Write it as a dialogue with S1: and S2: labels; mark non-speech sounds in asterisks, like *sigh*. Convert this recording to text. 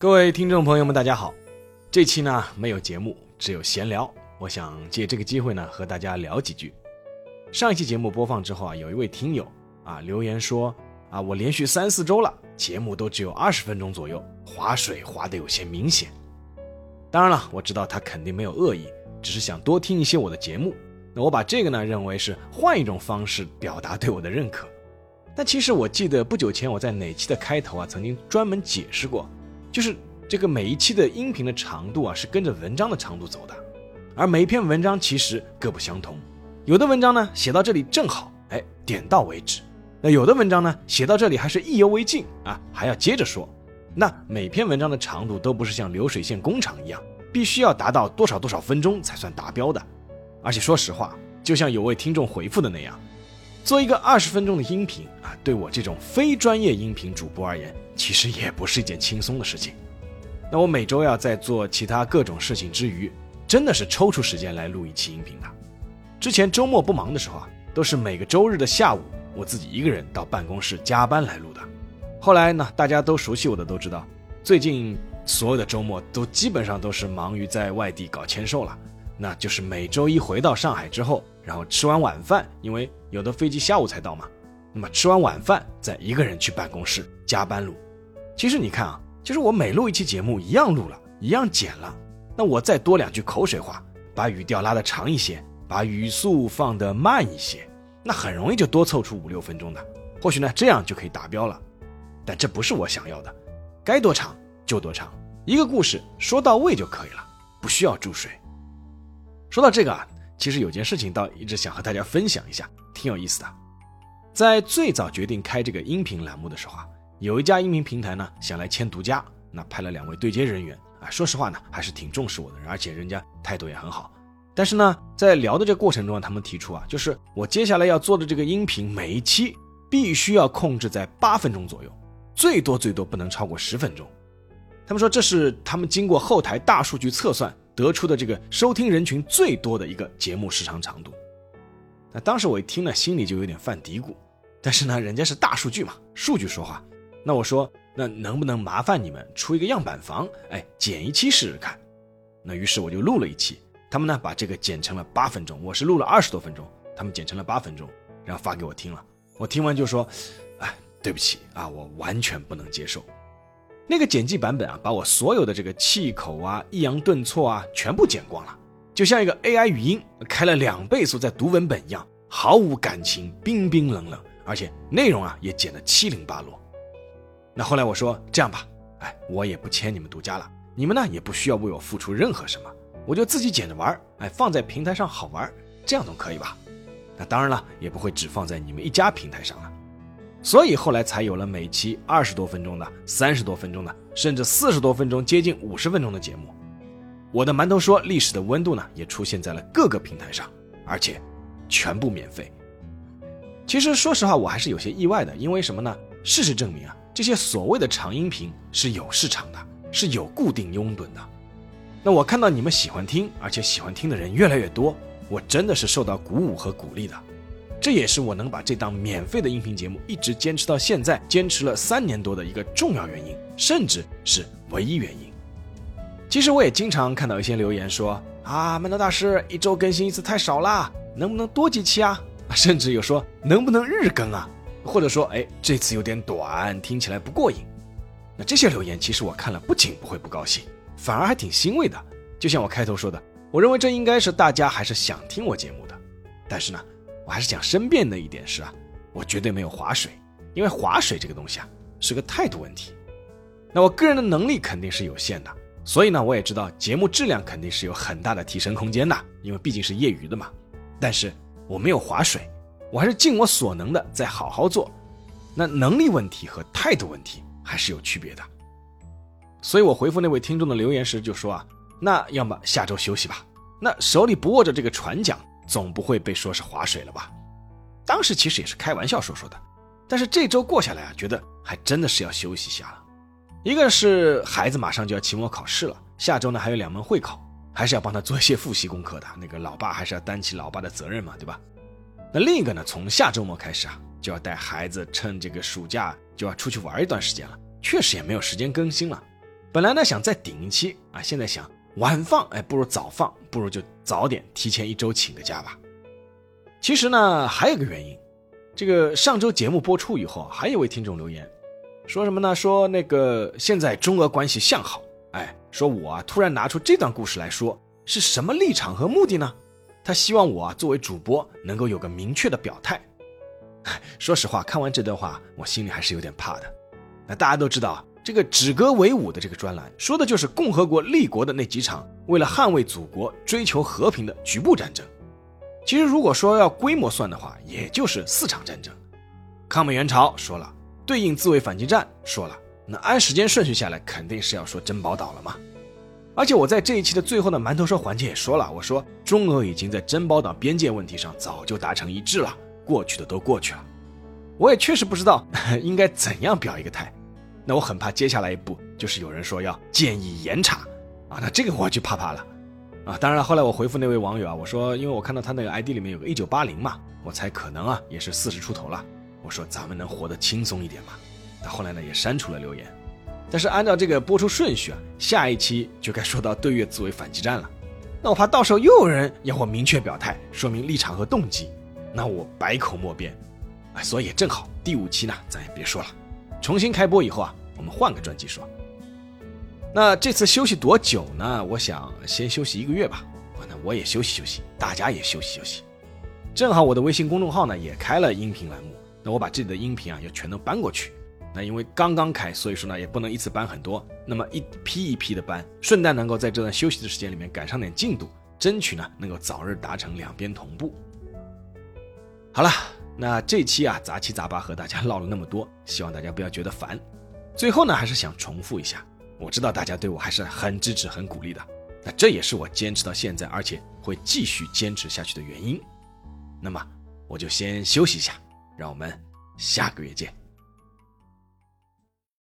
S1: 各位听众朋友们，大家好。这期呢没有节目，只有闲聊。我想借这个机会呢和大家聊几句。上一期节目播放之后啊，有一位听友啊留言说啊，我连续三四周了，节目都只有二十分钟左右，划水划得有些明显。当然了，我知道他肯定没有恶意，只是想多听一些我的节目。那我把这个呢认为是换一种方式表达对我的认可。但其实我记得不久前我在哪期的开头啊，曾经专门解释过。就是这个每一期的音频的长度啊，是跟着文章的长度走的，而每一篇文章其实各不相同。有的文章呢写到这里正好，哎，点到为止；那有的文章呢写到这里还是意犹未尽啊，还要接着说。那每篇文章的长度都不是像流水线工厂一样，必须要达到多少多少分钟才算达标的。而且说实话，就像有位听众回复的那样。做一个二十分钟的音频啊，对我这种非专业音频主播而言，其实也不是一件轻松的事情。那我每周要在做其他各种事情之余，真的是抽出时间来录一期音频的。之前周末不忙的时候啊，都是每个周日的下午，我自己一个人到办公室加班来录的。后来呢，大家都熟悉我的都知道，最近所有的周末都基本上都是忙于在外地搞签售了。那就是每周一回到上海之后。然后吃完晚饭，因为有的飞机下午才到嘛，那么吃完晚饭再一个人去办公室加班录。其实你看啊，就是我每录一期节目，一样录了，一样剪了，那我再多两句口水话，把语调拉得长一些，把语速放得慢一些，那很容易就多凑出五六分钟的。或许呢，这样就可以达标了。但这不是我想要的，该多长就多长，一个故事说到位就可以了，不需要注水。说到这个啊。其实有件事情倒一直想和大家分享一下，挺有意思的。在最早决定开这个音频栏目的时候啊，有一家音频平台呢想来签独家，那派了两位对接人员啊。说实话呢，还是挺重视我的，而且人家态度也很好。但是呢，在聊的这过程中，他们提出啊，就是我接下来要做的这个音频，每一期必须要控制在八分钟左右，最多最多不能超过十分钟。他们说这是他们经过后台大数据测算。得出的这个收听人群最多的一个节目时长长度，那当时我一听呢，心里就有点犯嘀咕。但是呢，人家是大数据嘛，数据说话。那我说，那能不能麻烦你们出一个样板房，哎，剪一期试试看？那于是我就录了一期，他们呢把这个剪成了八分钟，我是录了二十多分钟，他们剪成了八分钟，然后发给我听了。我听完就说，哎，对不起啊，我完全不能接受。那个剪辑版本啊，把我所有的这个气口啊、抑扬顿挫啊，全部剪光了，就像一个 AI 语音开了两倍速在读文本一样，毫无感情，冰冰冷冷，而且内容啊也剪得七零八落。那后来我说这样吧，哎，我也不签你们独家了，你们呢也不需要为我付出任何什么，我就自己剪着玩，哎，放在平台上好玩，这样总可以吧？那当然了，也不会只放在你们一家平台上了。所以后来才有了每期二十多分钟的、三十多分钟的，甚至四十多分钟、接近五十分钟的节目。我的馒头说历史的温度呢，也出现在了各个平台上，而且全部免费。其实说实话，我还是有些意外的，因为什么呢？事实证明啊，这些所谓的长音频是有市场的，是有固定拥趸的。那我看到你们喜欢听，而且喜欢听的人越来越多，我真的是受到鼓舞和鼓励的。这也是我能把这档免费的音频节目一直坚持到现在，坚持了三年多的一个重要原因，甚至是唯一原因。其实我也经常看到一些留言说啊，曼德大师一周更新一次太少啦，能不能多几期啊？甚至有说能不能日更啊？或者说哎，这次有点短，听起来不过瘾。那这些留言其实我看了不仅不会不高兴，反而还挺欣慰的。就像我开头说的，我认为这应该是大家还是想听我节目的，但是呢。我还是想申辩的一点是啊，我绝对没有划水，因为划水这个东西啊是个态度问题。那我个人的能力肯定是有限的，所以呢，我也知道节目质量肯定是有很大的提升空间的，因为毕竟是业余的嘛。但是我没有划水，我还是尽我所能的在好好做。那能力问题和态度问题还是有区别的。所以我回复那位听众的留言时就说啊，那要么下周休息吧，那手里不握着这个船桨。总不会被说是划水了吧？当时其实也是开玩笑说说的，但是这周过下来啊，觉得还真的是要休息一下了。一个是孩子马上就要期末考试了，下周呢还有两门会考，还是要帮他做一些复习功课的。那个老爸还是要担起老爸的责任嘛，对吧？那另一个呢，从下周末开始啊，就要带孩子趁这个暑假就要出去玩一段时间了，确实也没有时间更新了。本来呢想再顶一期啊，现在想晚放哎不如早放，不如就早点提前一周请个假吧。其实呢还有个原因，这个上周节目播出以后，还有一位听众留言，说什么呢？说那个现在中俄关系向好，哎，说我啊突然拿出这段故事来说，是什么立场和目的呢？他希望我啊作为主播能够有个明确的表态。*laughs* 说实话，看完这段话，我心里还是有点怕的。那大家都知道啊，这个止戈为武的这个专栏，说的就是共和国立国的那几场为了捍卫祖国、追求和平的局部战争。其实如果说要规模算的话，也就是四场战争。抗美援朝说了，对应自卫反击战说了，那按时间顺序下来，肯定是要说珍宝岛了嘛。而且我在这一期的最后的馒头说环节也说了，我说中俄已经在珍宝岛边界问题上早就达成一致了。过去的都过去了，我也确实不知道 *laughs* 应该怎样表一个态。那我很怕接下来一步就是有人说要建议严查啊，那这个我就怕怕了啊。当然了，后来我回复那位网友啊，我说因为我看到他那个 ID 里面有个一九八零嘛，我猜可能啊也是四十出头了。我说咱们能活得轻松一点嘛。那后来呢也删除了留言。但是按照这个播出顺序啊，下一期就该说到对越自卫反击战了。那我怕到时候又有人要我明确表态，说明立场和动机。那我百口莫辩，哎，所以正好第五期呢，咱也别说了。重新开播以后啊，我们换个专辑说。那这次休息多久呢？我想先休息一个月吧。那我也休息休息，大家也休息休息。正好我的微信公众号呢也开了音频栏目，那我把这里的音频啊要全都搬过去。那因为刚刚开，所以说呢也不能一次搬很多，那么一批一批的搬，顺带能够在这段休息的时间里面赶上点进度，争取呢能够早日达成两边同步。好了，那这期啊杂七杂八和大家唠了那么多，希望大家不要觉得烦。最后呢，还是想重复一下，我知道大家对我还是很支持、很鼓励的，那这也是我坚持到现在，而且会继续坚持下去的原因。那么我就先休息一下，让我们下个月见。